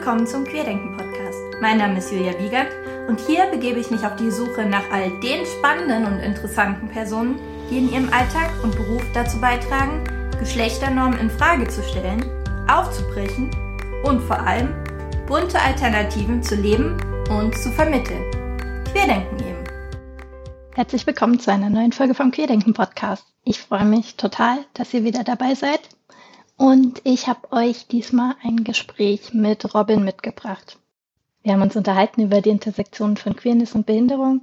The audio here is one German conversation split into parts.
willkommen zum Querdenken Podcast. Mein Name ist Julia Wiegert und hier begebe ich mich auf die Suche nach all den spannenden und interessanten Personen, die in ihrem Alltag und Beruf dazu beitragen, Geschlechternormen in Frage zu stellen, aufzubrechen und vor allem bunte Alternativen zu leben und zu vermitteln. Querdenken eben. Herzlich willkommen zu einer neuen Folge vom Querdenken Podcast. Ich freue mich total, dass ihr wieder dabei seid und ich habe euch diesmal ein Gespräch mit Robin mitgebracht. Wir haben uns unterhalten über die Intersektionen von Queerness und Behinderung,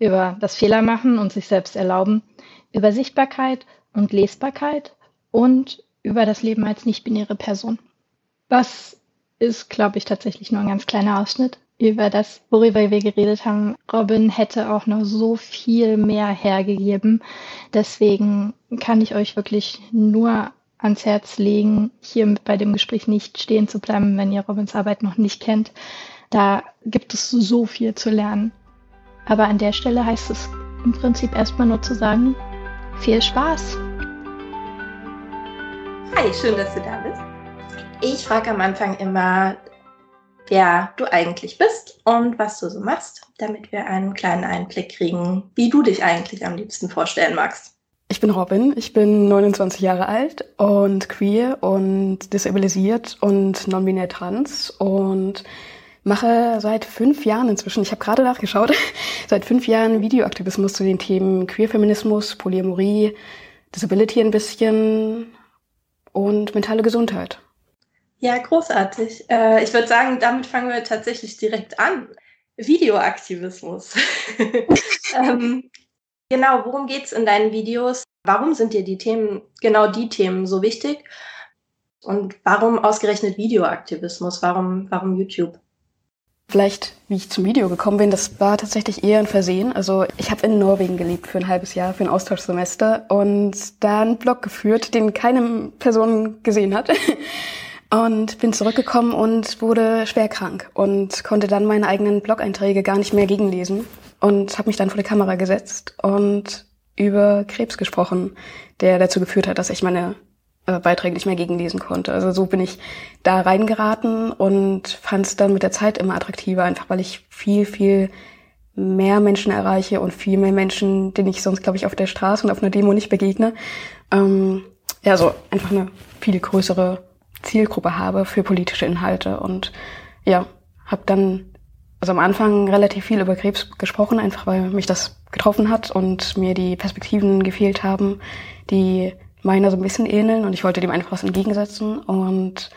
über das Fehlermachen und sich selbst erlauben, über Sichtbarkeit und Lesbarkeit und über das Leben als nicht-binäre Person. Das ist, glaube ich, tatsächlich nur ein ganz kleiner Ausschnitt über das, worüber wir geredet haben. Robin hätte auch noch so viel mehr hergegeben. Deswegen kann ich euch wirklich nur ans Herz legen, hier bei dem Gespräch nicht stehen zu bleiben, wenn ihr Robins Arbeit noch nicht kennt. Da gibt es so viel zu lernen. Aber an der Stelle heißt es im Prinzip erstmal nur zu sagen, viel Spaß. Hi, schön, dass du da bist. Ich frage am Anfang immer, wer du eigentlich bist und was du so machst, damit wir einen kleinen Einblick kriegen, wie du dich eigentlich am liebsten vorstellen magst. Ich bin Robin, ich bin 29 Jahre alt und queer und disabilisiert und non-binär trans und mache seit fünf Jahren inzwischen, ich habe gerade nachgeschaut, seit fünf Jahren Videoaktivismus zu den Themen Queerfeminismus, Polyamorie, Disability ein bisschen und mentale Gesundheit. Ja, großartig. Äh, ich würde sagen, damit fangen wir tatsächlich direkt an. Videoaktivismus. ähm, Genau, worum geht es in deinen Videos? Warum sind dir die Themen, genau die Themen so wichtig? Und warum ausgerechnet Videoaktivismus? Warum, warum YouTube? Vielleicht, wie ich zum Video gekommen bin, das war tatsächlich eher ein Versehen. Also ich habe in Norwegen gelebt für ein halbes Jahr, für ein Austauschsemester und da einen Blog geführt, den keine Person gesehen hat. Und bin zurückgekommen und wurde schwer krank und konnte dann meine eigenen Blog-Einträge gar nicht mehr gegenlesen und habe mich dann vor die Kamera gesetzt und über Krebs gesprochen, der dazu geführt hat, dass ich meine äh, Beiträge nicht mehr gegenlesen konnte. Also so bin ich da reingeraten und fand es dann mit der Zeit immer attraktiver, einfach weil ich viel, viel mehr Menschen erreiche und viel mehr Menschen, denen ich sonst, glaube ich, auf der Straße und auf einer Demo nicht begegne. Ähm, ja, so einfach eine viel größere Zielgruppe habe für politische Inhalte und ja, habe dann also am Anfang relativ viel über Krebs gesprochen, einfach weil mich das getroffen hat und mir die Perspektiven gefehlt haben, die meiner so ein bisschen ähneln und ich wollte dem einfach was entgegensetzen und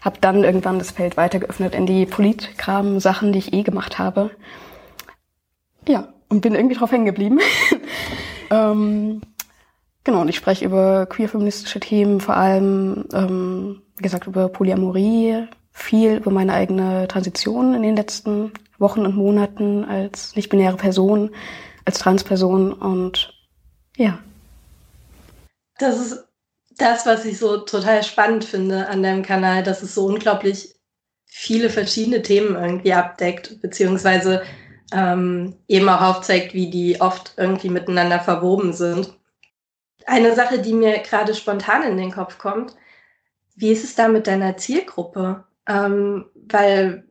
habe dann irgendwann das Feld weiter geöffnet in die Politkram-Sachen, die ich eh gemacht habe. Ja, und bin irgendwie drauf hängen geblieben. ähm, genau, und ich spreche über queer-feministische Themen, vor allem, ähm, wie gesagt, über Polyamorie, viel über meine eigene Transition in den letzten Wochen und Monaten als nicht-binäre Person, als Transperson und ja. Das ist das, was ich so total spannend finde an deinem Kanal, dass es so unglaublich viele verschiedene Themen irgendwie abdeckt, beziehungsweise ähm, eben auch aufzeigt, wie die oft irgendwie miteinander verwoben sind. Eine Sache, die mir gerade spontan in den Kopf kommt, wie ist es da mit deiner Zielgruppe? Ähm, weil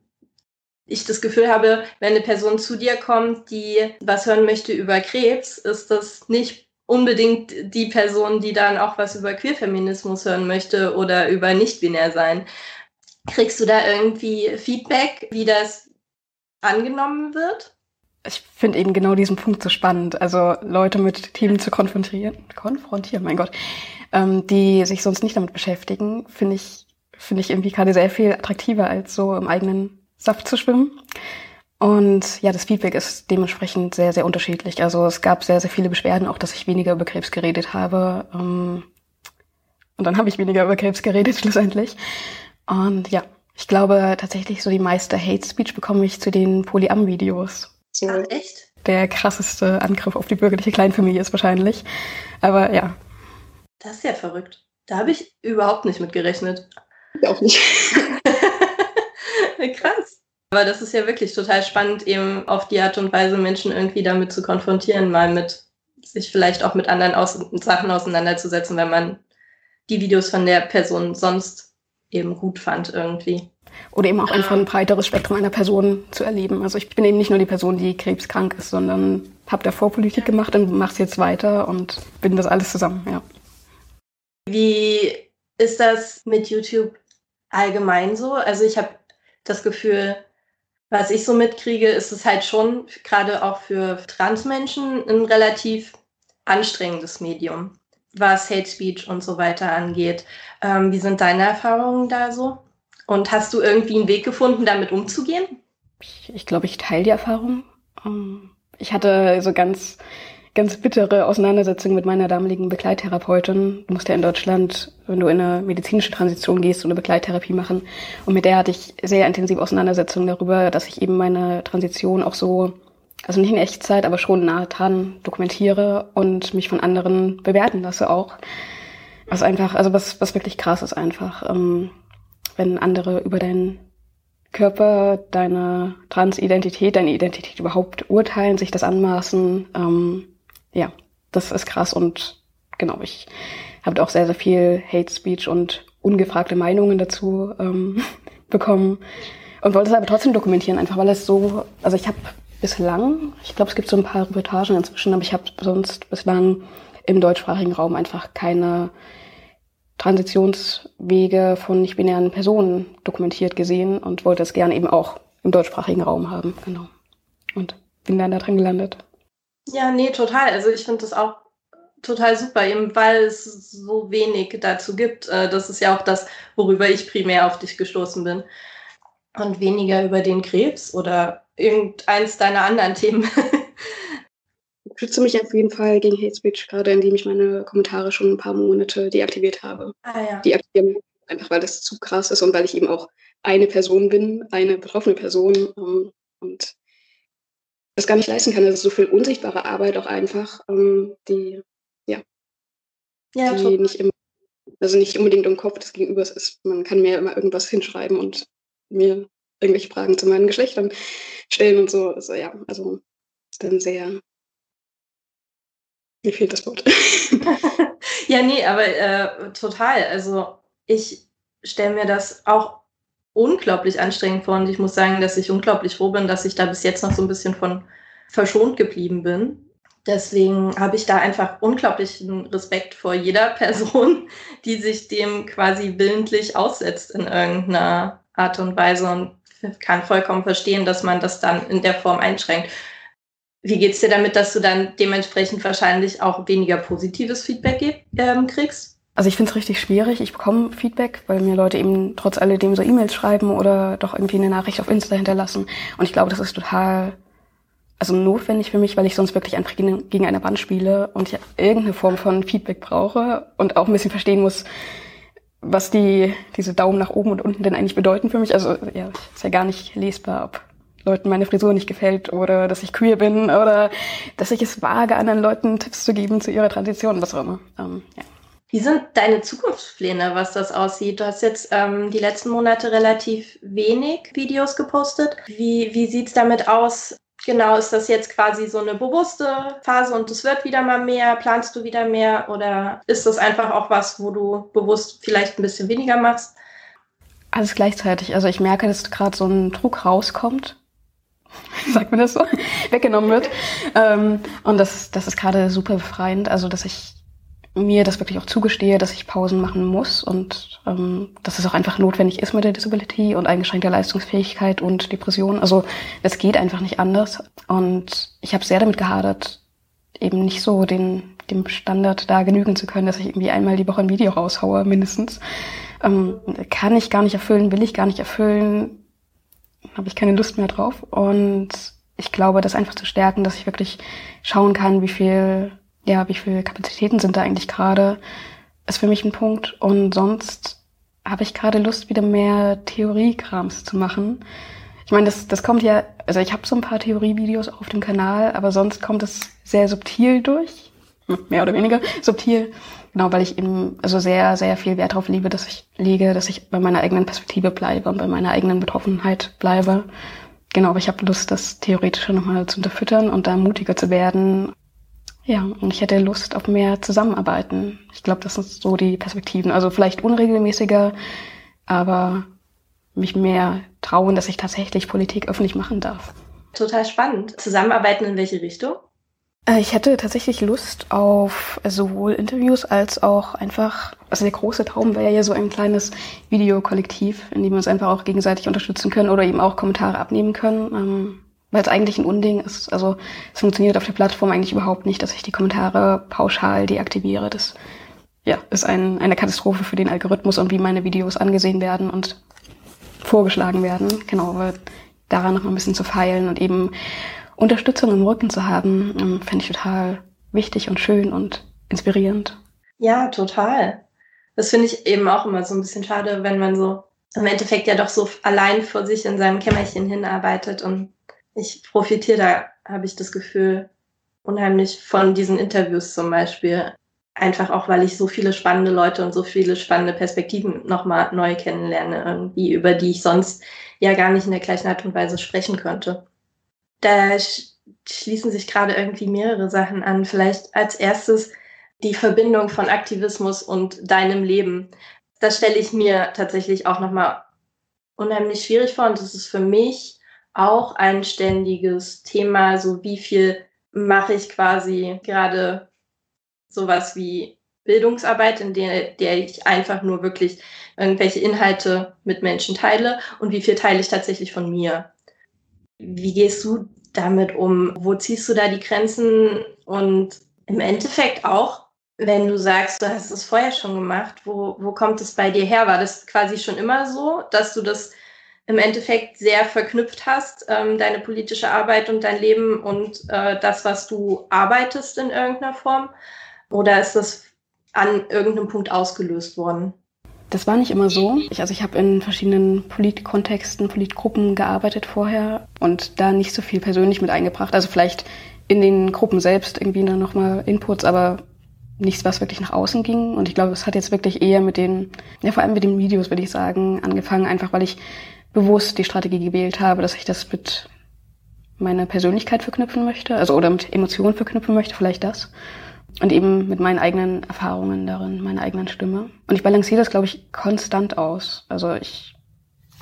ich das Gefühl habe, wenn eine Person zu dir kommt, die was hören möchte über Krebs, ist das nicht unbedingt die Person, die dann auch was über Queerfeminismus hören möchte oder über nicht-binär sein. Kriegst du da irgendwie Feedback, wie das angenommen wird? Ich finde eben genau diesen Punkt so spannend. Also Leute mit Themen zu konfrontieren, konfrontieren, mein Gott, ähm, die sich sonst nicht damit beschäftigen, finde ich, finde ich irgendwie gerade sehr viel attraktiver als so im eigenen Saft zu schwimmen. Und ja, das Feedback ist dementsprechend sehr, sehr unterschiedlich. Also es gab sehr, sehr viele Beschwerden, auch dass ich weniger über Krebs geredet habe. Ähm, und dann habe ich weniger über Krebs geredet schlussendlich. Und ja, ich glaube tatsächlich so die meiste Hate Speech bekomme ich zu den Polyam-Videos. Ach, echt? Der krasseste Angriff auf die bürgerliche Kleinfamilie ist wahrscheinlich. Aber ja. Das ist ja verrückt. Da habe ich überhaupt nicht mit gerechnet. Ich auch nicht. Krass. Aber das ist ja wirklich total spannend, eben auf die Art und Weise Menschen irgendwie damit zu konfrontieren, mal mit sich vielleicht auch mit anderen Aus Sachen auseinanderzusetzen, wenn man die Videos von der Person sonst eben gut fand irgendwie. oder eben auch einfach ein breiteres Spektrum einer Person zu erleben. Also ich bin eben nicht nur die Person, die krebskrank ist, sondern habe davor Politik gemacht und mache es jetzt weiter und bin das alles zusammen, ja. Wie ist das mit YouTube allgemein so? Also ich habe das Gefühl, was ich so mitkriege, ist es halt schon gerade auch für Transmenschen ein relativ anstrengendes Medium, was Hate Speech und so weiter angeht. Ähm, wie sind deine Erfahrungen da so? Und hast du irgendwie einen Weg gefunden, damit umzugehen? Ich, ich glaube, ich teile die Erfahrung. Ähm, ich hatte so ganz, ganz bittere Auseinandersetzungen mit meiner damaligen Begleittherapeutin. Du musst ja in Deutschland, wenn du in eine medizinische Transition gehst, so eine Begleittherapie machen. Und mit der hatte ich sehr intensive Auseinandersetzungen darüber, dass ich eben meine Transition auch so, also nicht in Echtzeit, aber schon nah dran dokumentiere und mich von anderen bewerten lasse auch. Was einfach, also was, was wirklich krass ist einfach. Ähm, wenn andere über deinen Körper, deine Transidentität, deine Identität überhaupt urteilen, sich das anmaßen. Ähm, ja, das ist krass und genau, ich habe auch sehr, sehr viel Hate Speech und ungefragte Meinungen dazu ähm, bekommen und wollte es aber trotzdem dokumentieren, einfach weil es so, also ich habe bislang, ich glaube, es gibt so ein paar Reportagen inzwischen, aber ich habe sonst bislang im deutschsprachigen Raum einfach keine Transitionswege von nicht-binären Personen dokumentiert gesehen und wollte es gerne eben auch im deutschsprachigen Raum haben. Genau. Und bin dann da drin gelandet. Ja, nee, total. Also ich finde das auch total super, eben weil es so wenig dazu gibt. Äh, das ist ja auch das, worüber ich primär auf dich gestoßen bin. Und weniger über den Krebs oder irgendeins deiner anderen Themen. schütze mich auf jeden Fall gegen Hate Speech, gerade indem ich meine Kommentare schon ein paar Monate deaktiviert habe. Ah, ja. Deaktivieren einfach, weil das zu krass ist und weil ich eben auch eine Person bin, eine betroffene Person ähm, und das gar nicht leisten kann. Das ist so viel unsichtbare Arbeit auch einfach, ähm, die, ja, ja die nicht immer, also nicht unbedingt im Kopf des Gegenübers ist. Man kann mir immer irgendwas hinschreiben und mir irgendwelche Fragen zu meinen Geschlechtern stellen und so. Also ja, also ist dann sehr mir fehlt das Wort. ja, nee, aber äh, total. Also ich stelle mir das auch unglaublich anstrengend vor und ich muss sagen, dass ich unglaublich froh bin, dass ich da bis jetzt noch so ein bisschen von verschont geblieben bin. Deswegen habe ich da einfach unglaublichen Respekt vor jeder Person, die sich dem quasi willentlich aussetzt in irgendeiner Art und Weise und kann vollkommen verstehen, dass man das dann in der Form einschränkt. Wie geht's dir damit, dass du dann dementsprechend wahrscheinlich auch weniger positives Feedback ähm, kriegst? Also ich finde es richtig schwierig. Ich bekomme Feedback, weil mir Leute eben trotz alledem so E-Mails schreiben oder doch irgendwie eine Nachricht auf Insta hinterlassen. Und ich glaube, das ist total also notwendig für mich, weil ich sonst wirklich einfach gegen, eine Wand spiele und ich irgendeine Form von Feedback brauche und auch ein bisschen verstehen muss, was die diese Daumen nach oben und unten denn eigentlich bedeuten für mich. Also ja, ist ja gar nicht lesbar, ob Leuten meine Frisur nicht gefällt oder dass ich queer bin oder dass ich es wage, anderen Leuten Tipps zu geben zu ihrer Transition, was auch immer. Ähm, ja. Wie sind deine Zukunftspläne, was das aussieht? Du hast jetzt ähm, die letzten Monate relativ wenig Videos gepostet. Wie, wie sieht's damit aus? Genau, ist das jetzt quasi so eine bewusste Phase und es wird wieder mal mehr? Planst du wieder mehr? Oder ist das einfach auch was, wo du bewusst vielleicht ein bisschen weniger machst? Alles gleichzeitig. Also ich merke, dass gerade so ein Druck rauskommt sagt man das so, weggenommen wird. Ähm, und das, das ist gerade super befreiend, also dass ich mir das wirklich auch zugestehe, dass ich Pausen machen muss und ähm, dass es auch einfach notwendig ist mit der Disability und eingeschränkter Leistungsfähigkeit und Depression. Also es geht einfach nicht anders. Und ich habe sehr damit gehadert, eben nicht so den, dem Standard da genügen zu können, dass ich irgendwie einmal die Woche ein Video raushaue, mindestens. Ähm, kann ich gar nicht erfüllen, will ich gar nicht erfüllen habe ich keine Lust mehr drauf. Und ich glaube, das einfach zu stärken, dass ich wirklich schauen kann, wie viel, ja, wie viel Kapazitäten sind da eigentlich gerade, ist für mich ein Punkt. Und sonst habe ich gerade Lust, wieder mehr Theoriekrams zu machen. Ich meine, das, das kommt ja, also ich habe so ein paar Theorievideos auf dem Kanal, aber sonst kommt es sehr subtil durch, mehr oder weniger subtil. Genau, weil ich eben also sehr, sehr viel Wert darauf liebe, dass ich lege, dass ich bei meiner eigenen Perspektive bleibe und bei meiner eigenen Betroffenheit bleibe. Genau, aber ich habe Lust, das Theoretische nochmal zu unterfüttern und da mutiger zu werden. Ja, und ich hätte Lust auf mehr Zusammenarbeiten. Ich glaube, das sind so die Perspektiven. Also vielleicht unregelmäßiger, aber mich mehr trauen, dass ich tatsächlich Politik öffentlich machen darf. Total spannend. Zusammenarbeiten in welche Richtung? Äh, ich hätte tatsächlich Lust auf sowohl Interviews als auch einfach, also der große Traum wäre ja so ein kleines Videokollektiv, in dem wir uns einfach auch gegenseitig unterstützen können oder eben auch Kommentare abnehmen können. Weil es eigentlich ein Unding ist. Also es funktioniert auf der Plattform eigentlich überhaupt nicht, dass ich die Kommentare pauschal deaktiviere. Das ja, ist ein, eine Katastrophe für den Algorithmus und wie meine Videos angesehen werden und vorgeschlagen werden. Genau, weil daran noch mal ein bisschen zu feilen und eben Unterstützung im Rücken zu haben, ähm, finde ich total wichtig und schön und inspirierend. Ja, total. Das finde ich eben auch immer so ein bisschen schade, wenn man so im Endeffekt ja doch so allein vor sich in seinem Kämmerchen hinarbeitet und ich profitiere da, habe ich das Gefühl, unheimlich von diesen Interviews zum Beispiel. Einfach auch, weil ich so viele spannende Leute und so viele spannende Perspektiven nochmal neu kennenlerne, irgendwie, über die ich sonst ja gar nicht in der gleichen Art und Weise sprechen könnte. Da schließen sich gerade irgendwie mehrere Sachen an. Vielleicht als erstes die Verbindung von Aktivismus und deinem Leben. Das stelle ich mir tatsächlich auch nochmal unheimlich schwierig vor und das ist für mich auch ein ständiges Thema, so wie viel mache ich quasi gerade sowas wie Bildungsarbeit, in der, der ich einfach nur wirklich irgendwelche Inhalte mit Menschen teile und wie viel teile ich tatsächlich von mir. Wie gehst du damit um? Wo ziehst du da die Grenzen? Und im Endeffekt auch, wenn du sagst, du hast es vorher schon gemacht, wo, wo kommt es bei dir her? War das quasi schon immer so, dass du das im Endeffekt sehr verknüpft hast, ähm, deine politische Arbeit und dein Leben und äh, das, was du arbeitest in irgendeiner Form? Oder ist das an irgendeinem Punkt ausgelöst worden? Das war nicht immer so. Ich, also ich habe in verschiedenen Politkontexten, Politgruppen gearbeitet vorher und da nicht so viel persönlich mit eingebracht. Also vielleicht in den Gruppen selbst irgendwie dann nochmal Inputs, aber nichts, was wirklich nach außen ging. Und ich glaube, es hat jetzt wirklich eher mit den, ja vor allem mit den Videos, würde ich sagen, angefangen, einfach weil ich bewusst die Strategie gewählt habe, dass ich das mit meiner Persönlichkeit verknüpfen möchte, also oder mit Emotionen verknüpfen möchte, vielleicht das. Und eben mit meinen eigenen Erfahrungen darin, meiner eigenen Stimme. Und ich balanciere das, glaube ich, konstant aus. Also ich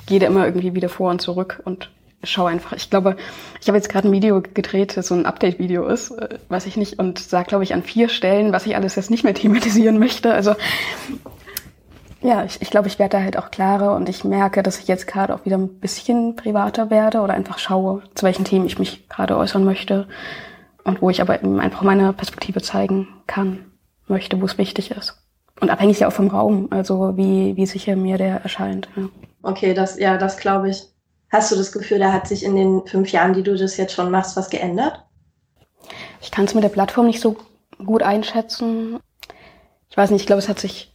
gehe da immer irgendwie wieder vor und zurück und schaue einfach. Ich glaube, ich habe jetzt gerade ein Video gedreht, das so ein Update-Video ist, äh, weiß ich nicht, und sage, glaube ich, an vier Stellen, was ich alles jetzt nicht mehr thematisieren möchte. Also ja, ich, ich glaube, ich werde da halt auch klarer und ich merke, dass ich jetzt gerade auch wieder ein bisschen privater werde oder einfach schaue, zu welchen Themen ich mich gerade äußern möchte und wo ich aber eben einfach meine Perspektive zeigen kann, möchte, wo es wichtig ist. Und abhängig ja auch vom Raum, also wie, wie sicher mir der erscheint. Ja. Okay, das, ja, das glaube ich. Hast du das Gefühl, da hat sich in den fünf Jahren, die du das jetzt schon machst, was geändert? Ich kann es mit der Plattform nicht so gut einschätzen. Ich weiß nicht, ich glaube, es hat sich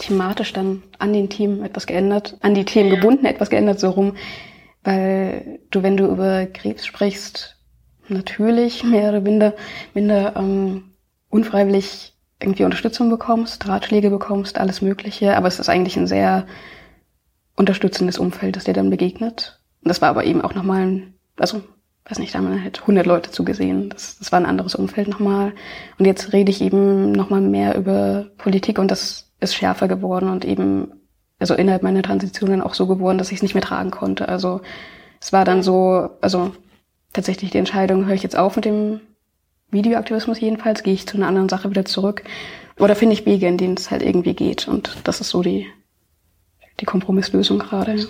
thematisch dann an den Themen etwas geändert, an die Themen gebunden etwas geändert, so rum. Weil du, wenn du über Krebs sprichst, natürlich mehr oder minder, minder ähm, unfreiwillig irgendwie Unterstützung bekommst, Ratschläge bekommst, alles Mögliche. Aber es ist eigentlich ein sehr unterstützendes Umfeld, das dir dann begegnet. Und das war aber eben auch nochmal ein, also, weiß nicht, da haben wir halt 100 Leute zugesehen. Das, das war ein anderes Umfeld nochmal. Und jetzt rede ich eben nochmal mehr über Politik und das ist schärfer geworden und eben, also innerhalb meiner Transition dann auch so geworden, dass ich es nicht mehr tragen konnte. Also es war dann so, also tatsächlich die Entscheidung, höre ich jetzt auf mit dem Videoaktivismus jedenfalls, gehe ich zu einer anderen Sache wieder zurück oder finde ich Wege, in denen es halt irgendwie geht. Und das ist so die, die Kompromisslösung gerade.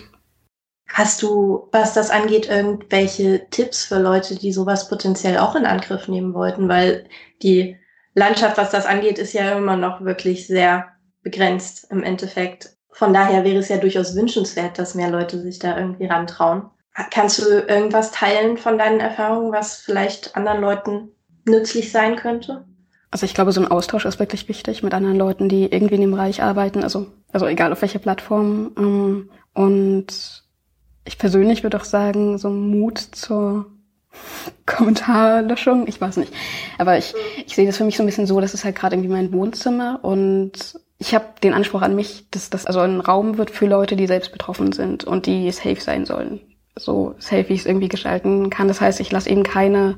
Hast du, was das angeht, irgendwelche Tipps für Leute, die sowas potenziell auch in Angriff nehmen wollten? Weil die Landschaft, was das angeht, ist ja immer noch wirklich sehr begrenzt im Endeffekt. Von daher wäre es ja durchaus wünschenswert, dass mehr Leute sich da irgendwie rantrauen. Kannst du irgendwas teilen von deinen Erfahrungen, was vielleicht anderen Leuten nützlich sein könnte? Also ich glaube, so ein Austausch ist wirklich wichtig mit anderen Leuten, die irgendwie in dem Bereich arbeiten, also, also egal auf welcher Plattform. Ähm, und ich persönlich würde auch sagen, so Mut zur Kommentarlöschung, ich weiß nicht. Aber ich, ich sehe das für mich so ein bisschen so, das ist halt gerade irgendwie mein Wohnzimmer und ich habe den Anspruch an mich, dass das also ein Raum wird für Leute, die selbst betroffen sind und die safe sein sollen. So safe, wie ich es irgendwie gestalten kann. Das heißt, ich lasse eben keine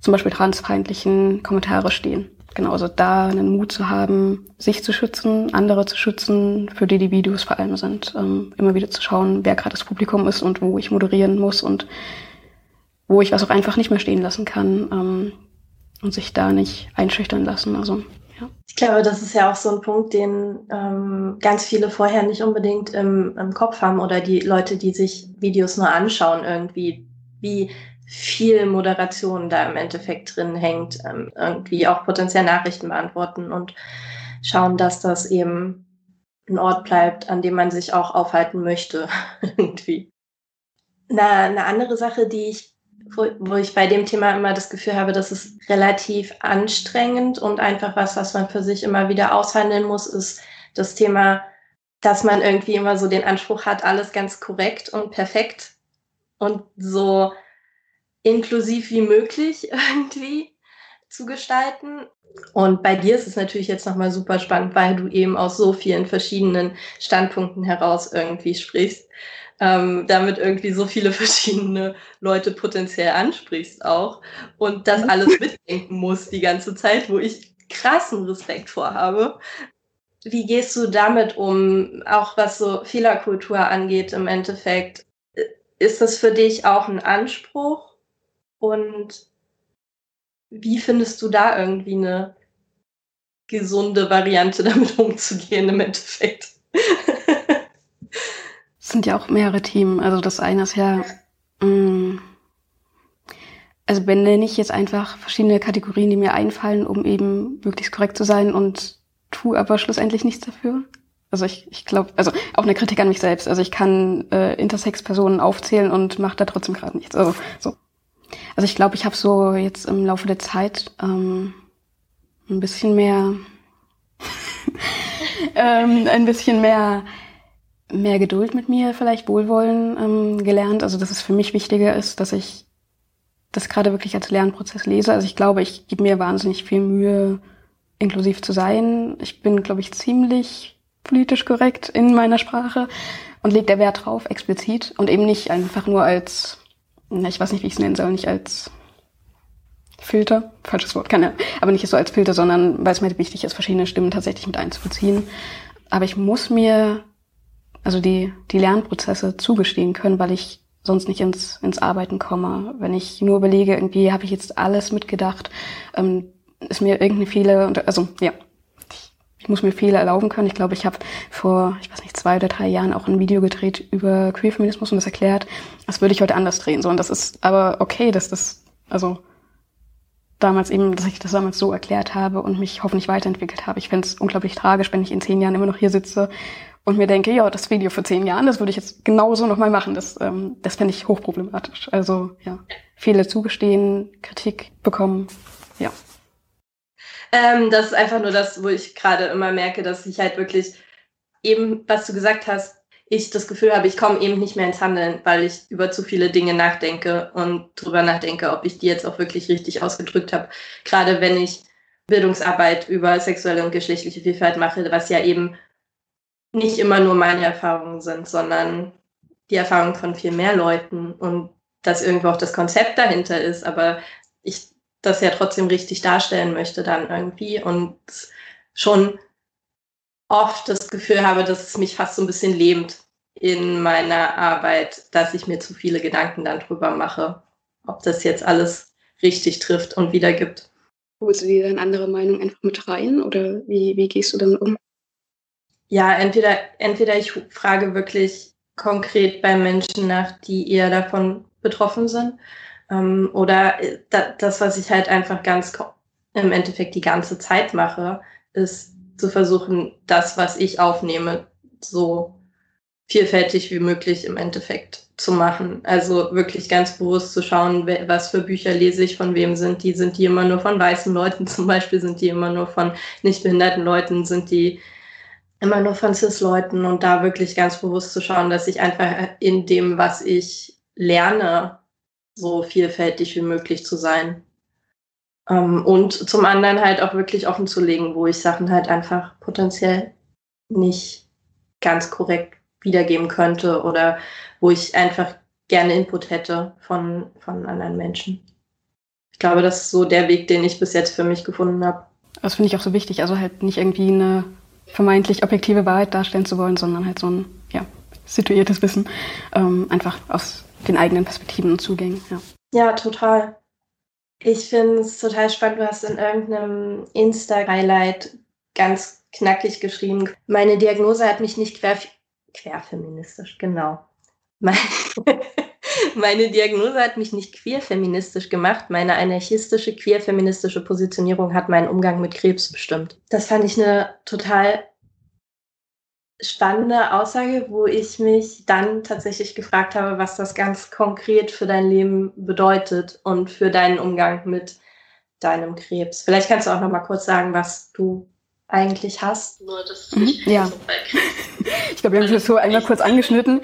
zum Beispiel transfeindlichen Kommentare stehen. genau, also da einen Mut zu haben, sich zu schützen, andere zu schützen, für die die Videos vor allem sind. Ähm, immer wieder zu schauen, wer gerade das Publikum ist und wo ich moderieren muss und wo ich was auch einfach nicht mehr stehen lassen kann ähm, und sich da nicht einschüchtern lassen. Also Ich glaube, das ist ja auch so ein Punkt, den ähm, ganz viele vorher nicht unbedingt im, im Kopf haben oder die Leute, die sich Videos nur anschauen, irgendwie, wie viel Moderation da im Endeffekt drin hängt, ähm, irgendwie auch potenziell Nachrichten beantworten und schauen, dass das eben ein Ort bleibt, an dem man sich auch aufhalten möchte, irgendwie. Na, eine andere Sache, die ich wo, wo ich bei dem Thema immer das Gefühl habe, dass es relativ anstrengend und einfach was, was man für sich immer wieder aushandeln muss, ist das Thema, dass man irgendwie immer so den Anspruch hat, alles ganz korrekt und perfekt und so inklusiv wie möglich irgendwie zu gestalten. Und bei dir ist es natürlich jetzt nochmal super spannend, weil du eben aus so vielen verschiedenen Standpunkten heraus irgendwie sprichst ähm, damit irgendwie so viele verschiedene Leute potenziell ansprichst auch und das mhm. alles mitdenken musst die ganze Zeit, wo ich krassen Respekt vorhabe. Wie gehst du damit um, auch was so Fehlerkultur angeht im Endeffekt? Ist das für dich auch ein Anspruch? Und wie findest du da irgendwie eine gesunde Variante damit umzugehen im Endeffekt? Es sind ja auch mehrere Themen. Also das eine ist ja, mh, mm, also benenne ich jetzt einfach verschiedene Kategorien, die mir einfallen, um eben möglichst korrekt zu sein und tue aber schlussendlich nichts dafür. Also ich, ich glaube, also auch eine Kritik an mich selbst. Also ich kann äh, Intersex-Personen aufzählen und mache da trotzdem gerade nichts. Also so. Also ich glaube, ich habe so jetzt im Laufe der Zeit ähm, ein bisschen mehr, ähm, ein bisschen mehr mehr Geduld mit mir, vielleicht Wohlwollen ähm, gelernt. Also dass es für mich wichtiger ist, dass ich das gerade wirklich als Lernprozess lese. Also ich glaube, ich gebe mir wahnsinnig viel Mühe, inklusiv zu sein. Ich bin, glaube ich, ziemlich politisch korrekt in meiner Sprache und lege der Wert drauf, explizit und eben nicht einfach nur als, ich weiß nicht, wie ich es nennen soll, nicht als Filter, falsches Wort, ja, aber nicht so als Filter, sondern weil es mir wichtig ist, verschiedene Stimmen tatsächlich mit einzubeziehen. Aber ich muss mir also die, die Lernprozesse zugestehen können, weil ich sonst nicht ins, ins Arbeiten komme. Wenn ich nur überlege, irgendwie habe ich jetzt alles mitgedacht, ähm, ist mir irgendeine Fehler, also ja, ich muss mir Fehler erlauben können. Ich glaube, ich habe vor, ich weiß nicht, zwei oder drei Jahren auch ein Video gedreht über Queerfeminismus und das erklärt. Das würde ich heute anders drehen. So, und das ist aber okay, dass das, also damals eben, dass ich das damals so erklärt habe und mich hoffentlich weiterentwickelt habe. Ich fände es unglaublich tragisch, wenn ich in zehn Jahren immer noch hier sitze und mir denke, ja, das Video vor zehn Jahren, das würde ich jetzt genauso nochmal machen. Das, ähm, das fände ich hochproblematisch. Also ja, Fehler zugestehen, Kritik bekommen, ja. Ähm, das ist einfach nur das, wo ich gerade immer merke, dass ich halt wirklich eben, was du gesagt hast, ich das Gefühl habe, ich komme eben nicht mehr ins Handeln, weil ich über zu viele Dinge nachdenke und drüber nachdenke, ob ich die jetzt auch wirklich richtig ausgedrückt habe. Gerade wenn ich Bildungsarbeit über sexuelle und geschlechtliche Vielfalt mache, was ja eben nicht immer nur meine Erfahrungen sind, sondern die Erfahrung von viel mehr Leuten und dass irgendwo auch das Konzept dahinter ist, aber ich das ja trotzdem richtig darstellen möchte dann irgendwie und schon oft das Gefühl habe, dass es mich fast so ein bisschen lähmt in meiner Arbeit, dass ich mir zu viele Gedanken dann drüber mache, ob das jetzt alles richtig trifft und wiedergibt. Holst du dir dann andere Meinung einfach mit rein oder wie, wie gehst du damit um? Ja, entweder, entweder ich frage wirklich konkret bei Menschen nach, die eher davon betroffen sind, ähm, oder äh, da, das, was ich halt einfach ganz im Endeffekt die ganze Zeit mache, ist zu versuchen, das, was ich aufnehme, so vielfältig wie möglich im Endeffekt zu machen. Also wirklich ganz bewusst zu schauen, was für Bücher lese ich, von wem sind die, sind die immer nur von weißen Leuten? Zum Beispiel, sind die immer nur von nicht behinderten Leuten, sind die immer nur von CIS-Leuten und da wirklich ganz bewusst zu schauen, dass ich einfach in dem, was ich lerne, so vielfältig wie möglich zu sein. Ähm, und zum anderen halt auch wirklich offen zu legen, wo ich Sachen halt einfach potenziell nicht ganz korrekt wiedergeben könnte oder wo ich einfach gerne Input hätte von, von anderen Menschen. Ich glaube, das ist so der Weg, den ich bis jetzt für mich gefunden habe. Das finde ich auch so wichtig. Also halt nicht irgendwie eine vermeintlich objektive Wahrheit darstellen zu wollen, sondern halt so ein ja, situiertes Wissen, ähm, einfach aus den eigenen Perspektiven und Zugängen. Ja, ja total. Ich finde es total spannend. Du hast in irgendeinem Insta-Highlight ganz knackig geschrieben. Meine Diagnose hat mich nicht quer, querfeministisch, genau. Meine Diagnose hat mich nicht queerfeministisch gemacht. Meine anarchistische, queerfeministische Positionierung hat meinen Umgang mit Krebs bestimmt. Das fand ich eine total spannende Aussage, wo ich mich dann tatsächlich gefragt habe, was das ganz konkret für dein Leben bedeutet und für deinen Umgang mit deinem Krebs. Vielleicht kannst du auch noch mal kurz sagen, was du eigentlich hast. Nur das mhm, ja. ich glaube, wir haben das so einmal kurz angeschnitten.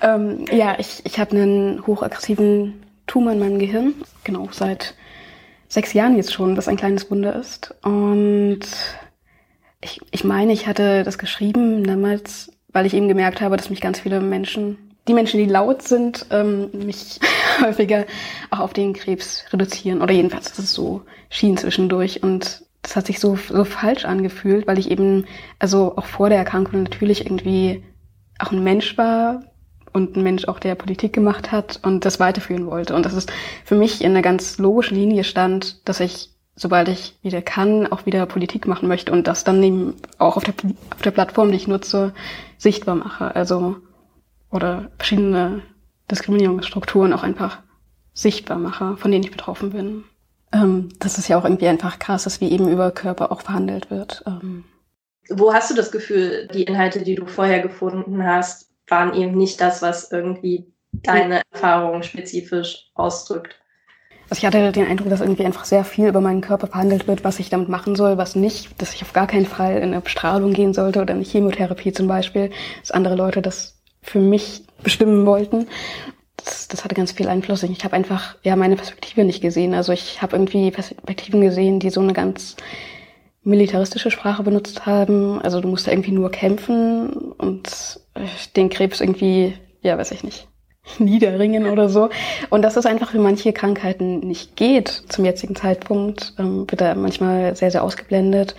Ähm, ja, ich, ich habe einen hochaggressiven Tumor in meinem Gehirn. Genau, seit sechs Jahren jetzt schon, was ein kleines Wunder ist. Und ich, ich meine, ich hatte das geschrieben damals, weil ich eben gemerkt habe, dass mich ganz viele Menschen, die Menschen, die laut sind, ähm, mich häufiger auch auf den Krebs reduzieren. Oder jedenfalls, dass es so schien zwischendurch. Und das hat sich so, so falsch angefühlt, weil ich eben, also auch vor der Erkrankung natürlich irgendwie auch ein Mensch war und ein Mensch auch, der Politik gemacht hat und das weiterführen wollte. Und das ist für mich in einer ganz logischen Linie stand, dass ich, sobald ich wieder kann, auch wieder Politik machen möchte und das dann eben auch auf der, auf der Plattform, die ich nutze, sichtbar mache. Also, oder verschiedene Diskriminierungsstrukturen auch einfach sichtbar mache, von denen ich betroffen bin. Ähm, das ist ja auch irgendwie einfach krass, dass wie eben über Körper auch verhandelt wird. Ähm. Wo hast du das Gefühl, die Inhalte, die du vorher gefunden hast, waren eben nicht das, was irgendwie deine Erfahrung spezifisch ausdrückt? Also ich hatte den Eindruck, dass irgendwie einfach sehr viel über meinen Körper verhandelt wird, was ich damit machen soll, was nicht, dass ich auf gar keinen Fall in eine Bestrahlung gehen sollte oder eine Chemotherapie zum Beispiel, dass andere Leute das für mich bestimmen wollten das, das hatte ganz viel Einfluss. Ich habe einfach ja meine Perspektive nicht gesehen. Also ich habe irgendwie Perspektiven gesehen, die so eine ganz militaristische Sprache benutzt haben. Also du musst irgendwie nur kämpfen und den Krebs irgendwie, ja, weiß ich nicht, niederringen oder so. Und dass das einfach für manche Krankheiten nicht geht zum jetzigen Zeitpunkt, ähm, wird da manchmal sehr, sehr ausgeblendet.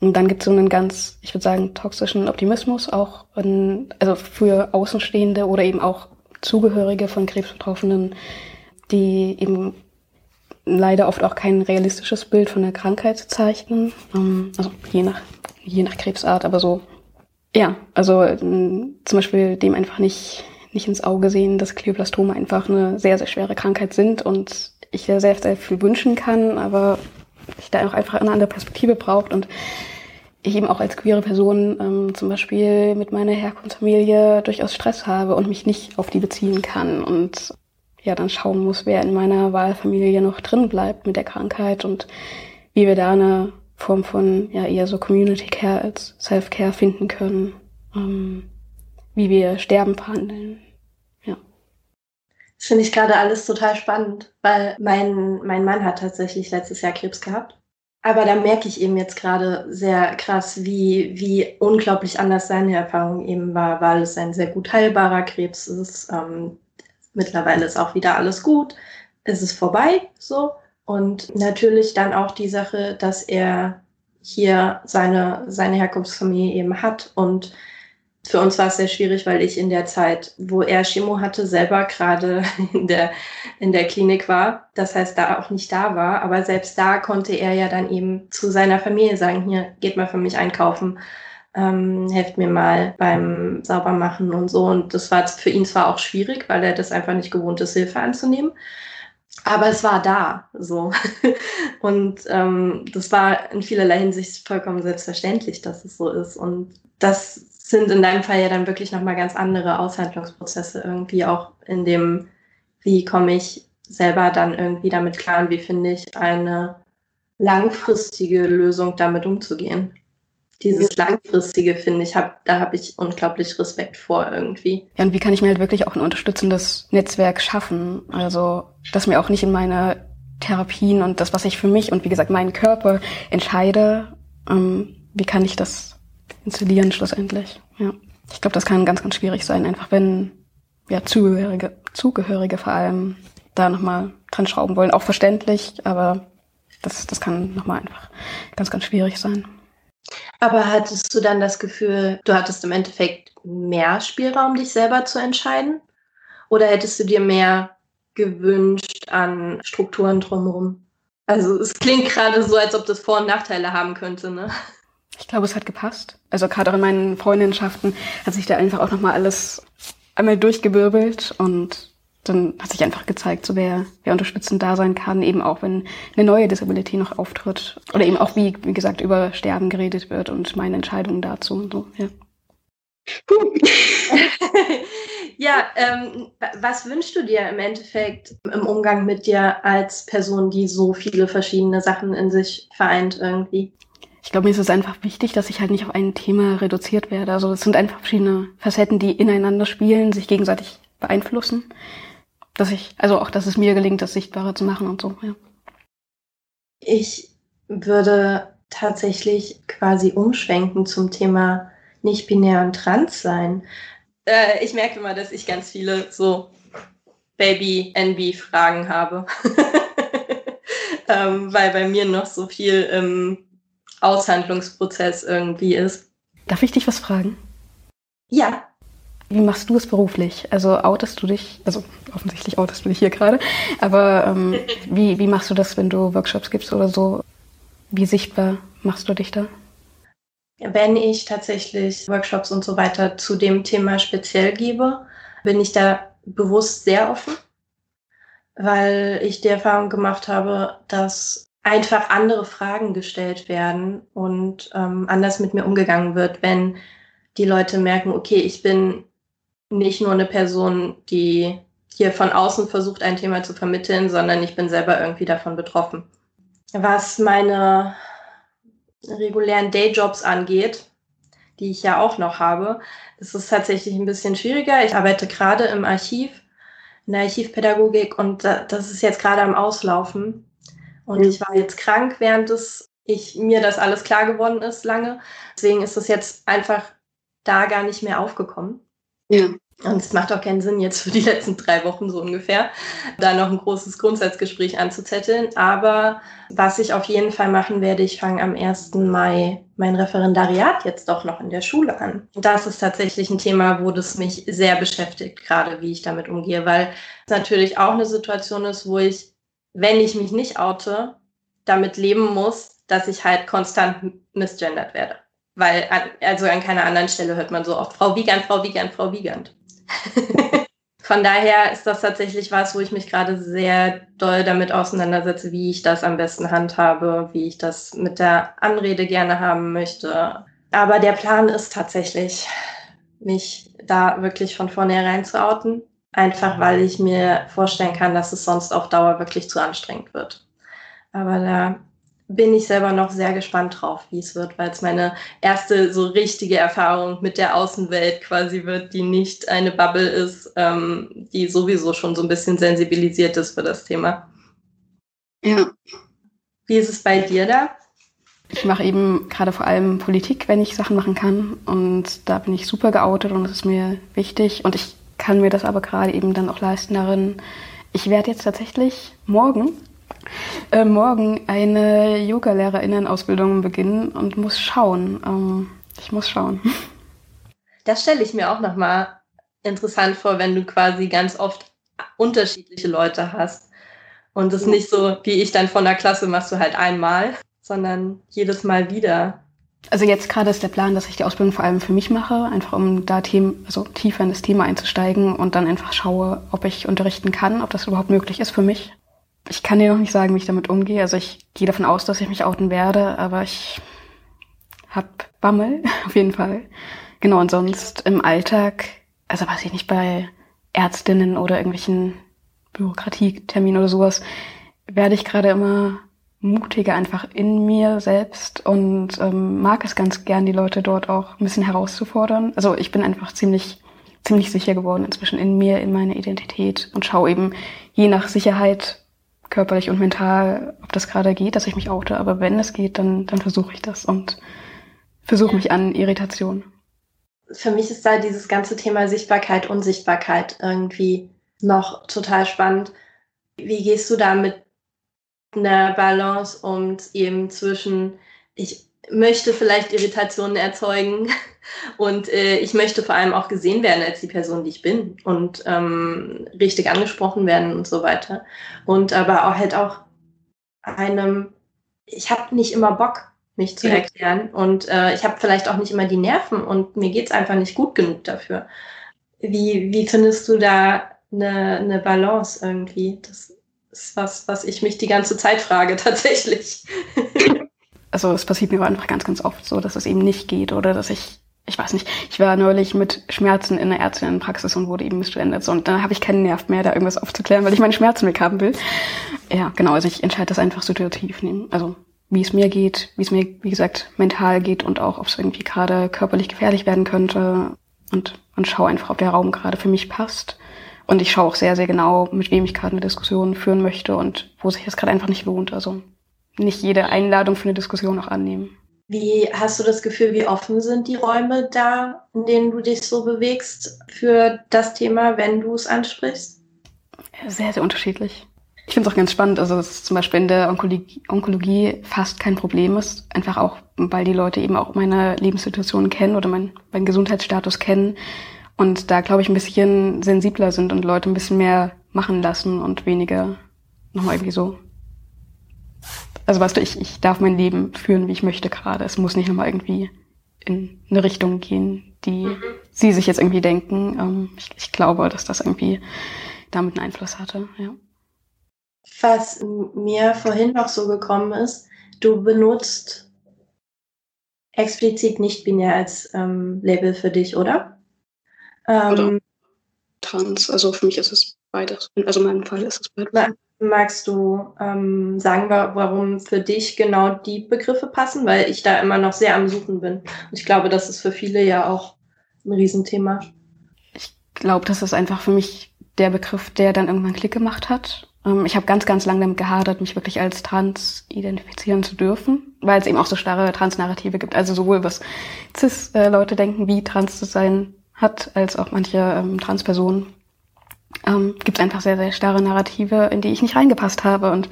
Und dann gibt es so einen ganz, ich würde sagen, toxischen Optimismus auch, in, also für Außenstehende oder eben auch Zugehörige von Krebsbetroffenen, die eben leider oft auch kein realistisches Bild von der Krankheit zeichnen. Ähm, also je nach, je nach Krebsart, aber so, ja, also ähm, zum Beispiel dem einfach nicht, nicht ins Auge sehen, dass Glioblastome einfach eine sehr, sehr schwere Krankheit sind und ich ja sehr, sehr viel wünschen kann, aber ich da auch einfach eine andere Perspektive braucht und ich eben auch als queere Person ähm, zum Beispiel mit meiner Herkunftsfamilie durchaus Stress habe und mich nicht auf die beziehen kann und ja dann schauen muss, wer in meiner Wahlfamilie noch drin bleibt mit der Krankheit und wie wir da eine Form von ja eher so Community Care als Self Care finden können, ähm, wie wir Sterben verhandeln. Ja. Das finde ich gerade alles total spannend, weil mein mein Mann hat tatsächlich letztes Jahr Krebs gehabt aber da merke ich eben jetzt gerade sehr krass, wie, wie unglaublich anders seine Erfahrung eben war, weil es ein sehr gut heilbarer Krebs ist. Ähm, mittlerweile ist auch wieder alles gut. Es ist vorbei, so. Und natürlich dann auch die Sache, dass er hier seine, seine Herkunftsfamilie eben hat und für uns war es sehr schwierig, weil ich in der Zeit, wo er Chemo hatte, selber gerade in der, in der Klinik war. Das heißt, da auch nicht da war. Aber selbst da konnte er ja dann eben zu seiner Familie sagen, hier, geht mal für mich einkaufen, ähm, helft mir mal beim Saubermachen und so. Und das war für ihn zwar auch schwierig, weil er das einfach nicht gewohnt ist, Hilfe anzunehmen. Aber es war da, so. Und ähm, das war in vielerlei Hinsicht vollkommen selbstverständlich, dass es so ist. Und das sind in deinem Fall ja dann wirklich nochmal ganz andere Aushandlungsprozesse irgendwie auch in dem, wie komme ich selber dann irgendwie damit klar und wie finde ich eine langfristige Lösung damit umzugehen. Dieses langfristige finde ich, hab, da habe ich unglaublich Respekt vor irgendwie. Ja, und wie kann ich mir halt wirklich auch ein unterstützendes Netzwerk schaffen? Also, dass mir auch nicht in meine Therapien und das, was ich für mich und wie gesagt meinen Körper entscheide, ähm, wie kann ich das installieren schlussendlich. Ja. Ich glaube, das kann ganz, ganz schwierig sein, einfach wenn ja Zugehörige, Zugehörige vor allem da nochmal dran schrauben wollen. Auch verständlich, aber das, das kann nochmal einfach ganz, ganz schwierig sein. Aber hattest du dann das Gefühl, du hattest im Endeffekt mehr Spielraum, dich selber zu entscheiden? Oder hättest du dir mehr gewünscht an Strukturen drumherum? Also es klingt gerade so, als ob das Vor- und Nachteile haben könnte, ne? Ich glaube, es hat gepasst. Also gerade auch in meinen Freundinnenschaften hat sich da einfach auch nochmal alles einmal durchgewirbelt und dann hat sich einfach gezeigt, so wer, wer unterstützend da sein kann, eben auch wenn eine neue Disability noch auftritt. Oder eben auch, wie, wie gesagt, über Sterben geredet wird und meine Entscheidungen dazu und so, ja. ja, ähm, was wünschst du dir im Endeffekt im Umgang mit dir als Person, die so viele verschiedene Sachen in sich vereint irgendwie? Ich glaube, mir ist es einfach wichtig, dass ich halt nicht auf ein Thema reduziert werde. Also es sind einfach verschiedene Facetten, die ineinander spielen, sich gegenseitig beeinflussen. Dass ich, also auch, dass es mir gelingt, das sichtbarer zu machen und so, ja. Ich würde tatsächlich quasi umschwenken zum Thema nicht binär und trans sein. Äh, ich merke immer, dass ich ganz viele so Baby-NB-Fragen habe. ähm, weil bei mir noch so viel im Aushandlungsprozess irgendwie ist. Darf ich dich was fragen? Ja. Wie machst du es beruflich? Also outest du dich, also offensichtlich outest du dich hier gerade, aber ähm, wie, wie machst du das, wenn du Workshops gibst oder so? Wie sichtbar machst du dich da? Wenn ich tatsächlich Workshops und so weiter zu dem Thema speziell gebe, bin ich da bewusst sehr offen, weil ich die Erfahrung gemacht habe, dass einfach andere Fragen gestellt werden und ähm, anders mit mir umgegangen wird, wenn die Leute merken, okay, ich bin nicht nur eine Person, die hier von außen versucht, ein Thema zu vermitteln, sondern ich bin selber irgendwie davon betroffen. Was meine regulären Dayjobs angeht, die ich ja auch noch habe, ist es tatsächlich ein bisschen schwieriger. Ich arbeite gerade im Archiv, in der Archivpädagogik und das ist jetzt gerade am Auslaufen. Und ich war jetzt krank, während es ich, mir das alles klar geworden ist lange. Deswegen ist es jetzt einfach da gar nicht mehr aufgekommen. Ja. Und es macht auch keinen Sinn, jetzt für die letzten drei Wochen so ungefähr, da noch ein großes Grundsatzgespräch anzuzetteln. Aber was ich auf jeden Fall machen werde, ich fange am 1. Mai mein Referendariat jetzt doch noch in der Schule an. Das ist tatsächlich ein Thema, wo das mich sehr beschäftigt, gerade wie ich damit umgehe, weil es natürlich auch eine Situation ist, wo ich, wenn ich mich nicht oute, damit leben muss, dass ich halt konstant misgendert werde. Weil, also an keiner anderen Stelle hört man so oft Frau Wiegand, Frau Wiegand, Frau Wiegand. Von daher ist das tatsächlich was, wo ich mich gerade sehr doll damit auseinandersetze, wie ich das am besten handhabe, wie ich das mit der Anrede gerne haben möchte. Aber der Plan ist tatsächlich, mich da wirklich von vornherein zu outen. Einfach weil ich mir vorstellen kann, dass es sonst auf Dauer wirklich zu anstrengend wird. Aber da bin ich selber noch sehr gespannt drauf, wie es wird, weil es meine erste so richtige Erfahrung mit der Außenwelt quasi wird, die nicht eine Bubble ist, ähm, die sowieso schon so ein bisschen sensibilisiert ist für das Thema. Ja. Wie ist es bei dir da? Ich mache eben gerade vor allem Politik, wenn ich Sachen machen kann. Und da bin ich super geoutet und das ist mir wichtig. Und ich kann mir das aber gerade eben dann auch leisten darin. Ich werde jetzt tatsächlich morgen äh, morgen eine Yoga-LehrerInnen-Ausbildung beginnen und muss schauen. Ähm, ich muss schauen. Das stelle ich mir auch nochmal interessant vor, wenn du quasi ganz oft unterschiedliche Leute hast. Und es nicht so, wie ich dann von der Klasse machst du halt einmal, sondern jedes Mal wieder. Also jetzt gerade ist der Plan, dass ich die Ausbildung vor allem für mich mache, einfach um da Themen, also tiefer in das Thema einzusteigen und dann einfach schaue, ob ich unterrichten kann, ob das überhaupt möglich ist für mich. Ich kann dir noch nicht sagen, wie ich damit umgehe. Also ich gehe davon aus, dass ich mich outen werde, aber ich hab Bammel, auf jeden Fall. Genau, und sonst im Alltag, also weiß ich nicht, bei Ärztinnen oder irgendwelchen Bürokratieterminen oder sowas, werde ich gerade immer mutiger einfach in mir selbst und ähm, mag es ganz gern, die Leute dort auch ein bisschen herauszufordern. Also ich bin einfach ziemlich, ziemlich sicher geworden inzwischen in mir, in meiner Identität und schaue eben je nach Sicherheit körperlich und mental, ob das gerade geht, dass ich mich oute. Aber wenn es geht, dann, dann versuche ich das und versuche mich an Irritation. Für mich ist da dieses ganze Thema Sichtbarkeit, Unsichtbarkeit irgendwie noch total spannend. Wie gehst du damit eine Balance, um eben zwischen, ich möchte vielleicht Irritationen erzeugen und äh, ich möchte vor allem auch gesehen werden als die Person, die ich bin und ähm, richtig angesprochen werden und so weiter. Und aber auch halt auch einem, ich habe nicht immer Bock, mich zu erklären und äh, ich habe vielleicht auch nicht immer die Nerven und mir geht's einfach nicht gut genug dafür. Wie, wie findest du da eine, eine Balance irgendwie? Das ist was, was ich mich die ganze Zeit frage, tatsächlich. also es passiert mir einfach ganz, ganz oft so, dass es eben nicht geht oder dass ich, ich weiß nicht, ich war neulich mit Schmerzen in der Ärztinnenpraxis und wurde eben missgewendet und dann habe ich keinen Nerv mehr, da irgendwas aufzuklären, weil ich meine Schmerzen weghaben will. Ja, genau, also ich entscheide das einfach situativ nehmen. Also wie es mir geht, wie es mir, wie gesagt, mental geht und auch, ob es irgendwie gerade körperlich gefährlich werden könnte und, und schaue einfach, ob der Raum gerade für mich passt. Und ich schaue auch sehr, sehr genau, mit wem ich gerade eine Diskussion führen möchte und wo sich das gerade einfach nicht lohnt. Also nicht jede Einladung für eine Diskussion auch annehmen. Wie hast du das Gefühl, wie offen sind die Räume da, in denen du dich so bewegst für das Thema, wenn du es ansprichst? Sehr, sehr unterschiedlich. Ich finde es auch ganz spannend, also dass zum Beispiel in der Onkologie, Onkologie fast kein Problem ist. Einfach auch, weil die Leute eben auch meine Lebenssituation kennen oder mein, meinen Gesundheitsstatus kennen. Und da, glaube ich, ein bisschen sensibler sind und Leute ein bisschen mehr machen lassen und weniger nochmal irgendwie so. Also weißt du, ich, ich darf mein Leben führen, wie ich möchte gerade. Es muss nicht nochmal irgendwie in eine Richtung gehen, die mhm. sie sich jetzt irgendwie denken. Ähm, ich, ich glaube, dass das irgendwie damit einen Einfluss hatte, ja. Was mir vorhin noch so gekommen ist, du benutzt explizit nicht binär als ähm, Label für dich, oder? Ähm, trans, also für mich ist es beides. Also in meinem Fall ist es beides. Magst du ähm, sagen, warum für dich genau die Begriffe passen? Weil ich da immer noch sehr am Suchen bin. Und ich glaube, das ist für viele ja auch ein Riesenthema. Ich glaube, das ist einfach für mich der Begriff, der dann irgendwann Klick gemacht hat. Ähm, ich habe ganz, ganz lange damit gehadert, mich wirklich als trans identifizieren zu dürfen, weil es eben auch so starre Transnarrative gibt. Also sowohl was Cis-Leute denken, wie trans zu sein hat, als auch manche ähm, Transpersonen, ähm, gibt es einfach sehr, sehr starre Narrative, in die ich nicht reingepasst habe. Und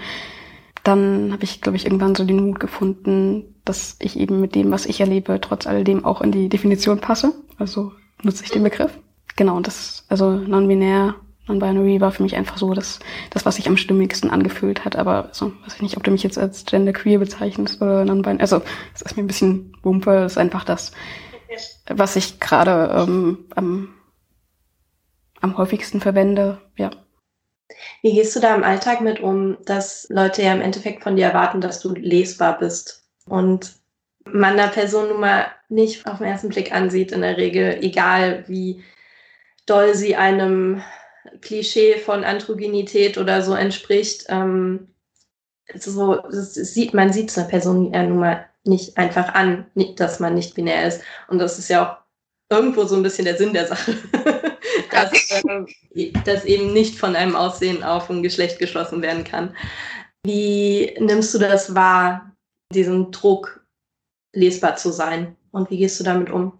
dann habe ich, glaube ich, irgendwann so den Mut gefunden, dass ich eben mit dem, was ich erlebe, trotz alledem auch in die Definition passe. Also nutze ich den Begriff. Genau, und das, also non-binär, non-binary war für mich einfach so das, das, was sich am stimmigsten angefühlt hat. Aber so, weiß ich nicht, ob du mich jetzt als genderqueer bezeichnest oder non-binary. Also, es ist mir ein bisschen Wumpe, es ist einfach das, was ich gerade ähm, am, am häufigsten verwende, ja. Wie gehst du da im Alltag mit um, dass Leute ja im Endeffekt von dir erwarten, dass du lesbar bist und man einer Person nun mal nicht auf den ersten Blick ansieht, in der Regel, egal wie doll sie einem Klischee von Androgynität oder so entspricht. Ähm, so, das sieht, man sieht es einer Person ja nun mal nicht einfach an, dass man nicht binär ist. Und das ist ja auch irgendwo so ein bisschen der Sinn der Sache. dass, äh, dass eben nicht von einem Aussehen auf ein Geschlecht geschlossen werden kann. Wie nimmst du das wahr, diesen Druck, lesbar zu sein? Und wie gehst du damit um?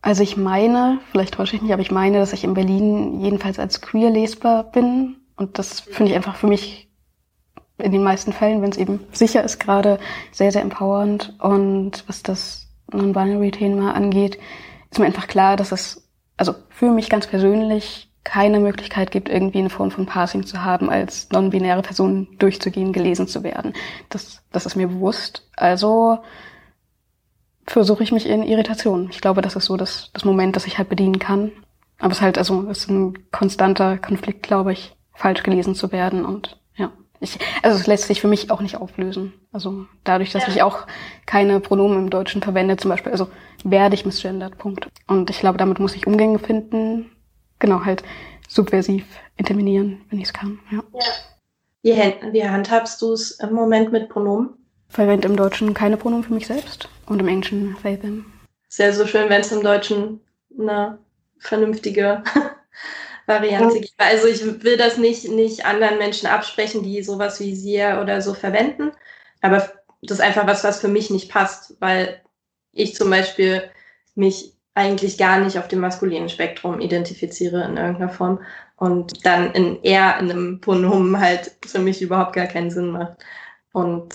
Also ich meine, vielleicht täusche ich mich, aber ich meine, dass ich in Berlin jedenfalls als queer lesbar bin. Und das finde ich einfach für mich in den meisten Fällen, wenn es eben sicher ist, gerade sehr, sehr empowernd. Und was das Non-Binary-Thema angeht, ist mir einfach klar, dass es, also für mich ganz persönlich, keine Möglichkeit gibt, irgendwie eine Form von Passing zu haben, als non-binäre Person durchzugehen, gelesen zu werden. Das, das ist mir bewusst. Also versuche ich mich in Irritation. Ich glaube, das ist so das, das Moment, das ich halt bedienen kann. Aber es ist halt, also es ist ein konstanter Konflikt, glaube ich, falsch gelesen zu werden und ich, also es lässt sich für mich auch nicht auflösen. Also dadurch, dass ja. ich auch keine Pronomen im Deutschen verwende, zum Beispiel, also werde ich misgendert, Punkt. Und ich glaube, damit muss ich Umgänge finden. Genau, halt subversiv intervenieren, wenn ich es kann. Ja. ja. Wie, wie handhabst du es im Moment mit Pronomen? Verwende im Deutschen keine Pronomen für mich selbst und im Englischen they, them. Sehr so schön, wenn es im Deutschen eine vernünftige Variante gibt. Also ich will das nicht, nicht anderen Menschen absprechen, die sowas wie Sie oder so verwenden. Aber das ist einfach was, was für mich nicht passt, weil ich zum Beispiel mich eigentlich gar nicht auf dem maskulinen Spektrum identifiziere in irgendeiner Form und dann in eher in einem Pronomen halt für mich überhaupt gar keinen Sinn macht. Und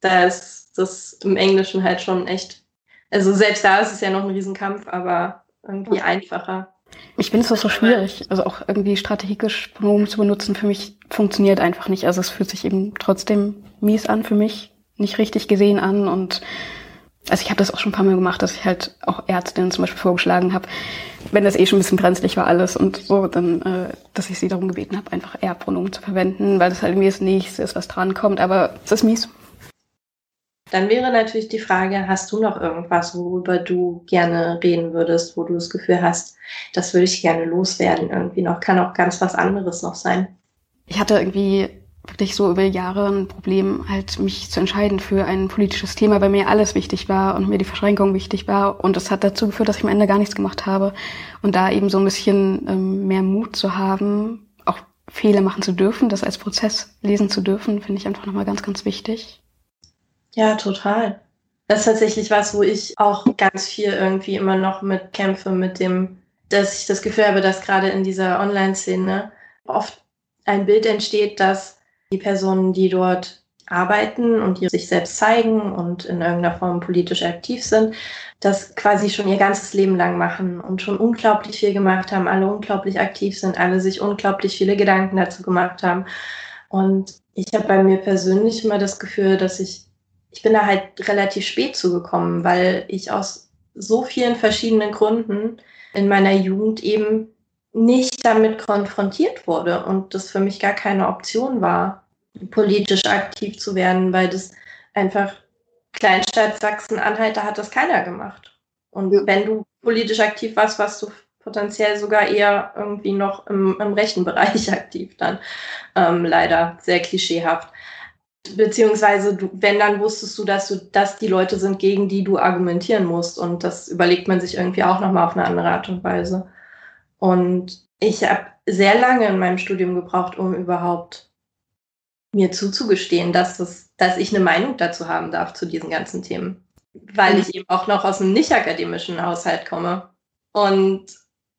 da ist das im Englischen halt schon echt, also selbst da ist es ja noch ein Riesenkampf, aber irgendwie einfacher. Ich finde es auch so schwierig. Also auch irgendwie strategisch Pronomen zu benutzen, für mich funktioniert einfach nicht. Also es fühlt sich eben trotzdem mies an für mich, nicht richtig gesehen an und also ich habe das auch schon ein paar Mal gemacht, dass ich halt auch Ärztinnen zum Beispiel vorgeschlagen habe, wenn das eh schon ein bisschen brenzlig war alles und so, dann, äh, dass ich sie darum gebeten habe, einfach R-Pronomen zu verwenden, weil das halt irgendwie das Nächste ist, was dran kommt. Aber es ist mies. Dann wäre natürlich die Frage, hast du noch irgendwas, worüber du gerne reden würdest, wo du das Gefühl hast, das würde ich gerne loswerden irgendwie noch? Kann auch ganz was anderes noch sein. Ich hatte irgendwie wirklich so über Jahre ein Problem, halt mich zu entscheiden für ein politisches Thema, weil mir alles wichtig war und mir die Verschränkung wichtig war. Und das hat dazu geführt, dass ich am Ende gar nichts gemacht habe. Und da eben so ein bisschen ähm, mehr Mut zu haben, auch Fehler machen zu dürfen, das als Prozess lesen zu dürfen, finde ich einfach nochmal ganz, ganz wichtig. Ja, total. Das ist tatsächlich was, wo ich auch ganz viel irgendwie immer noch mit kämpfe, mit dem, dass ich das Gefühl habe, dass gerade in dieser Online-Szene oft ein Bild entsteht, dass die Personen, die dort arbeiten und die sich selbst zeigen und in irgendeiner Form politisch aktiv sind, das quasi schon ihr ganzes Leben lang machen und schon unglaublich viel gemacht haben, alle unglaublich aktiv sind, alle sich unglaublich viele Gedanken dazu gemacht haben. Und ich habe bei mir persönlich immer das Gefühl, dass ich ich bin da halt relativ spät zugekommen, weil ich aus so vielen verschiedenen Gründen in meiner Jugend eben nicht damit konfrontiert wurde und das für mich gar keine Option war, politisch aktiv zu werden, weil das einfach Kleinstadt Sachsen-Anhalt, da hat das keiner gemacht. Und wenn du politisch aktiv warst, warst du potenziell sogar eher irgendwie noch im, im rechten Bereich aktiv dann. Ähm, leider sehr klischeehaft. Beziehungsweise, du, wenn, dann wusstest du, dass du, dass die Leute sind, gegen die du argumentieren musst. Und das überlegt man sich irgendwie auch nochmal auf eine andere Art und Weise. Und ich habe sehr lange in meinem Studium gebraucht, um überhaupt mir zuzugestehen, dass, das, dass ich eine Meinung dazu haben darf zu diesen ganzen Themen. Weil mhm. ich eben auch noch aus einem nicht akademischen Haushalt komme. Und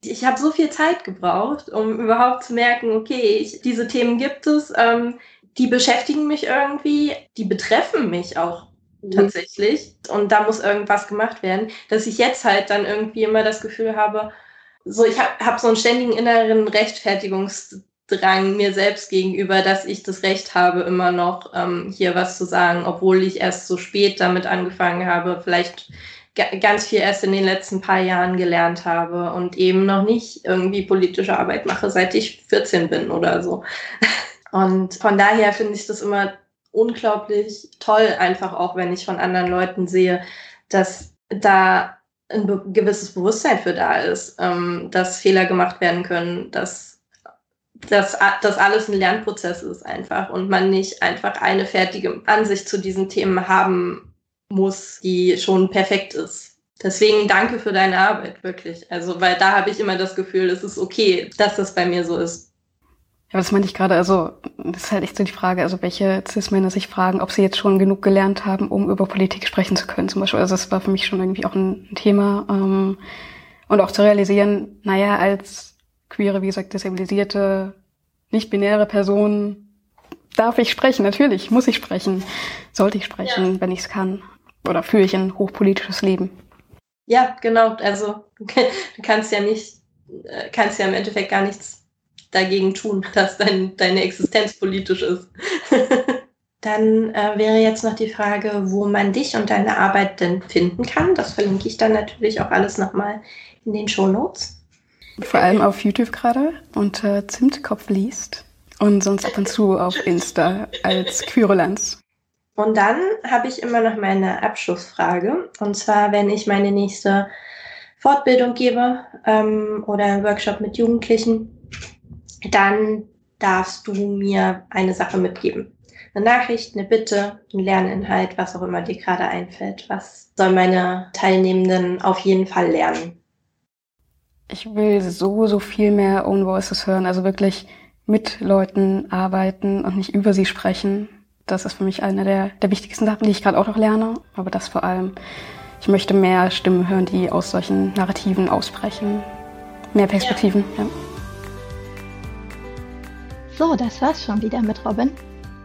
ich habe so viel Zeit gebraucht, um überhaupt zu merken, okay, ich, diese Themen gibt es. Ähm, die beschäftigen mich irgendwie, die betreffen mich auch mhm. tatsächlich. Und da muss irgendwas gemacht werden, dass ich jetzt halt dann irgendwie immer das Gefühl habe, so ich habe hab so einen ständigen inneren Rechtfertigungsdrang mir selbst gegenüber, dass ich das Recht habe, immer noch ähm, hier was zu sagen, obwohl ich erst so spät damit angefangen habe, vielleicht ganz viel erst in den letzten paar Jahren gelernt habe und eben noch nicht irgendwie politische Arbeit mache, seit ich 14 bin oder so. Und von daher finde ich das immer unglaublich toll, einfach auch wenn ich von anderen Leuten sehe, dass da ein be gewisses Bewusstsein für da ist, ähm, dass Fehler gemacht werden können, dass dass das alles ein Lernprozess ist einfach und man nicht einfach eine fertige Ansicht zu diesen Themen haben muss, die schon perfekt ist. Deswegen danke für deine Arbeit, wirklich. Also, weil da habe ich immer das Gefühl, es ist okay, dass das bei mir so ist. Ja, das meinte ich gerade. Also, das ist halt echt so die Frage, also welche Cis-Männer sich fragen, ob sie jetzt schon genug gelernt haben, um über Politik sprechen zu können, zum Beispiel. Also, das war für mich schon irgendwie auch ein Thema. Ähm, und auch zu realisieren, naja, als queere, wie gesagt, desensibilisierte, nicht-binäre Person darf ich sprechen. Natürlich muss ich sprechen. Sollte ich sprechen, ja. wenn ich es kann. Oder führe ich ein hochpolitisches Leben. Ja, genau. Also, du kannst ja nicht, äh, kannst ja im Endeffekt gar nichts dagegen tun, dass dein, deine Existenz politisch ist. dann äh, wäre jetzt noch die Frage, wo man dich und deine Arbeit denn finden kann. Das verlinke ich dann natürlich auch alles nochmal in den Show Notes. Vor allem auf YouTube gerade unter Zimtkopf liest und sonst ab und zu auf Insta als Querulanz. Und dann habe ich immer noch meine Abschlussfrage. Und zwar, wenn ich meine nächste Fortbildung gebe ähm, oder einen Workshop mit Jugendlichen, dann darfst du mir eine Sache mitgeben. Eine Nachricht, eine Bitte, ein Lerninhalt, was auch immer dir gerade einfällt. Was soll meine Teilnehmenden auf jeden Fall lernen? Ich will so, so viel mehr Own Voices hören. Also wirklich mit Leuten arbeiten und nicht über sie sprechen. Das ist für mich eine der, der wichtigsten Sachen, die ich gerade auch noch lerne. Aber das vor allem. ich möchte mehr Stimmen hören, die aus solchen Narrativen ausbrechen. Mehr Perspektiven, ja. ja. So, das war's schon wieder mit Robin.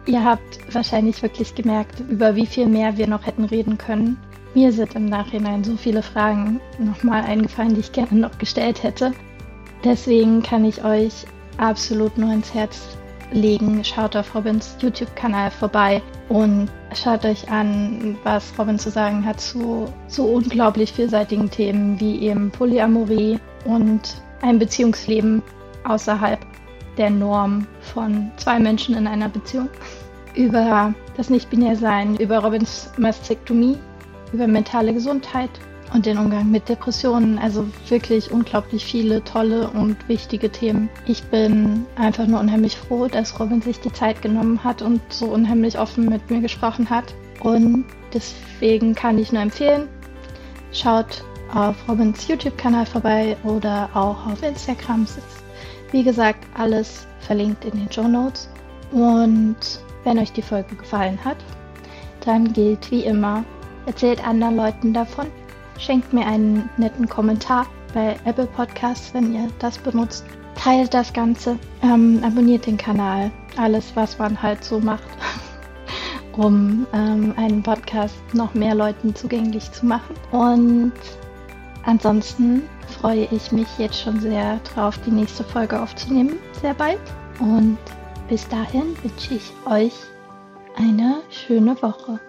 Ihr habt wahrscheinlich wirklich gemerkt, über wie viel mehr wir noch hätten reden können. Mir sind im Nachhinein so viele Fragen nochmal eingefallen, die ich gerne noch gestellt hätte. Deswegen kann ich euch absolut nur ins Herz legen. Schaut auf Robins YouTube-Kanal vorbei und schaut euch an, was Robin zu sagen hat zu so unglaublich vielseitigen Themen wie eben Polyamorie und ein Beziehungsleben außerhalb der Norm von zwei Menschen in einer Beziehung. Über das Nicht-Binär-Sein, über Robins Mastektomie, über mentale Gesundheit und den Umgang mit Depressionen. Also wirklich unglaublich viele tolle und wichtige Themen. Ich bin einfach nur unheimlich froh, dass Robin sich die Zeit genommen hat und so unheimlich offen mit mir gesprochen hat. Und deswegen kann ich nur empfehlen, schaut auf Robins YouTube-Kanal vorbei oder auch auf Instagram. Ist, wie gesagt, alles verlinkt in den Show Notes. Und wenn euch die Folge gefallen hat, dann gilt wie immer, erzählt anderen Leuten davon Schenkt mir einen netten Kommentar bei Apple Podcasts, wenn ihr das benutzt. Teilt das Ganze, ähm, abonniert den Kanal, alles, was man halt so macht, um ähm, einen Podcast noch mehr Leuten zugänglich zu machen. Und ansonsten freue ich mich jetzt schon sehr drauf, die nächste Folge aufzunehmen, sehr bald. Und bis dahin wünsche ich euch eine schöne Woche.